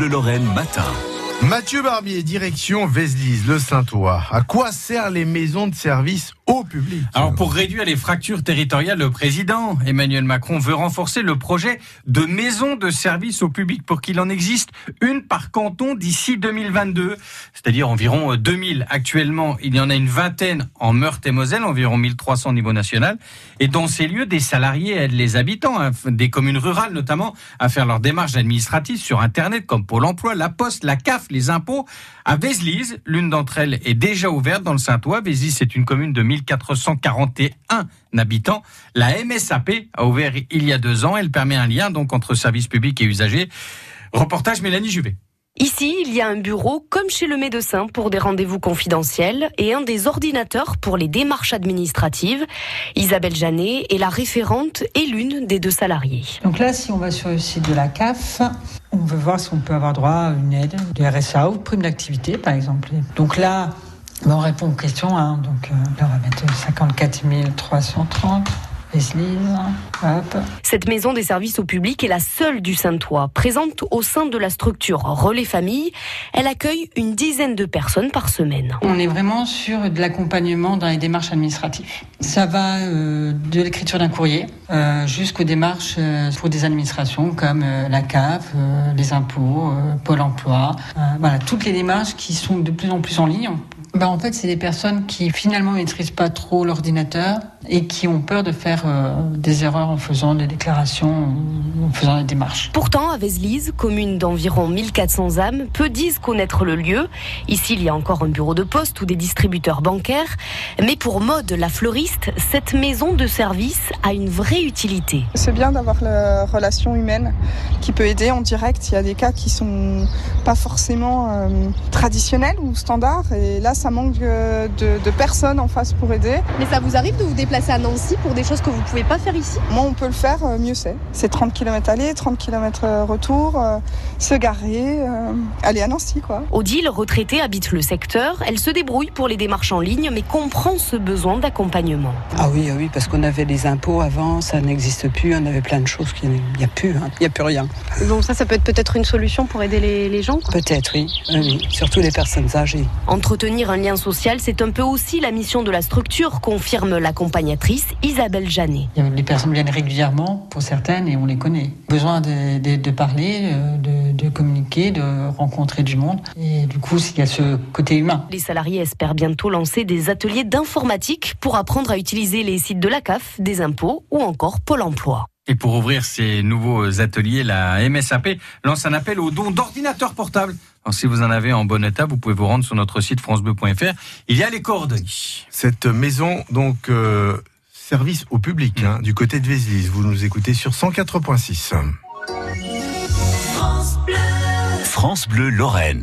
Bleu Lorraine matin. Mathieu Barbier, direction Vézelise, le Saint-Ouen. À quoi servent les maisons de service au public? Alors pour réduire les fractures territoriales, le président Emmanuel Macron veut renforcer le projet de maisons de service au public pour qu'il en existe une par canton d'ici 2022, c'est-à-dire environ 2000. Actuellement, il y en a une vingtaine en Meurthe-et-Moselle, environ 1300 au niveau national. Et dans ces lieux, des salariés aident les habitants, hein, des communes rurales notamment, à faire leurs démarches administratives sur Internet comme Pôle emploi, la Poste, la CAF, les impôts. À Vézelise, l'une d'entre elles est déjà ouverte dans le Saint-Ouen. Vézelise, c'est une commune de 1441 habitants. La MSAP a ouvert il y a deux ans. Elle permet un lien entre services publics et usagers. Reportage Mélanie Juvet. Ici, il y a un bureau comme chez le médecin pour des rendez-vous confidentiels et un des ordinateurs pour les démarches administratives. Isabelle Janet est la référente et l'une des deux salariés. Donc là, si on va sur le site de la CAF, on veut voir si on peut avoir droit à une aide de RSA ou prime d'activité, par exemple. Donc là, on répond aux questions. Hein. Donc euh, là, on va mettre 54 330. Cette maison des services au public est la seule du Saint-Ouen, présente au sein de la structure Relais Famille. Elle accueille une dizaine de personnes par semaine. On est vraiment sur de l'accompagnement dans les démarches administratives. Ça va euh, de l'écriture d'un courrier euh, jusqu'aux démarches euh, pour des administrations comme euh, la CAF, euh, les impôts, euh, Pôle Emploi. voilà, toutes les démarches qui sont de plus en plus en ligne. Ben, en fait, c'est des personnes qui finalement maîtrisent pas trop l'ordinateur et qui ont peur de faire euh, des erreurs en faisant des déclarations, en faisant des démarches. Pourtant, à Vézelise, commune d'environ 1400 âmes, peu disent connaître le lieu. Ici, il y a encore un bureau de poste ou des distributeurs bancaires. Mais pour Mode, la fleuriste, cette maison de service a une vraie utilité. C'est bien d'avoir la relation humaine qui peut aider en direct. Il y a des cas qui sont pas forcément euh, traditionnels ou standards. Et là, ça manque de, de, personnes en face pour aider. Mais ça vous arrive de vous déplacer à Nancy pour des choses que vous ne pouvez pas faire ici Moi, on peut le faire, euh, mieux c'est. C'est 30 km aller, 30 km retour, euh, se garer, euh, aller à Nancy, quoi. Odile, retraitée, habite le secteur. Elle se débrouille pour les démarches en ligne, mais comprend ce besoin d'accompagnement. Ah oui, ah oui, parce qu'on avait les impôts avant, ça n'existe plus, on avait plein de choses qu'il n'y a plus, hein. il n'y a plus rien. Donc ça, ça peut être peut-être une solution pour aider les, les gens Peut-être, oui. oui, surtout les personnes âgées. Entretenir un lien social, c'est un peu aussi la mission de la structure, confirme Isabelle Janet. Les personnes viennent régulièrement pour certaines et on les connaît. Besoin de, de, de parler, de, de, communiquer, de rencontrer du monde. Et du coup, il y a ce côté humain. Les salariés espèrent bientôt lancer des ateliers d'informatique pour apprendre à utiliser les sites de la CAF, des impôts ou encore Pôle emploi. Et pour ouvrir ces nouveaux ateliers, la MSAP lance un appel aux dons d'ordinateurs portables. Alors, si vous en avez en bon état, vous pouvez vous rendre sur notre site francebleu.fr. Il y a les coordonnées. Cette maison, donc, euh, service au public, hein, du côté de Vézelise. Vous nous écoutez sur 104.6. France Bleu Lorraine.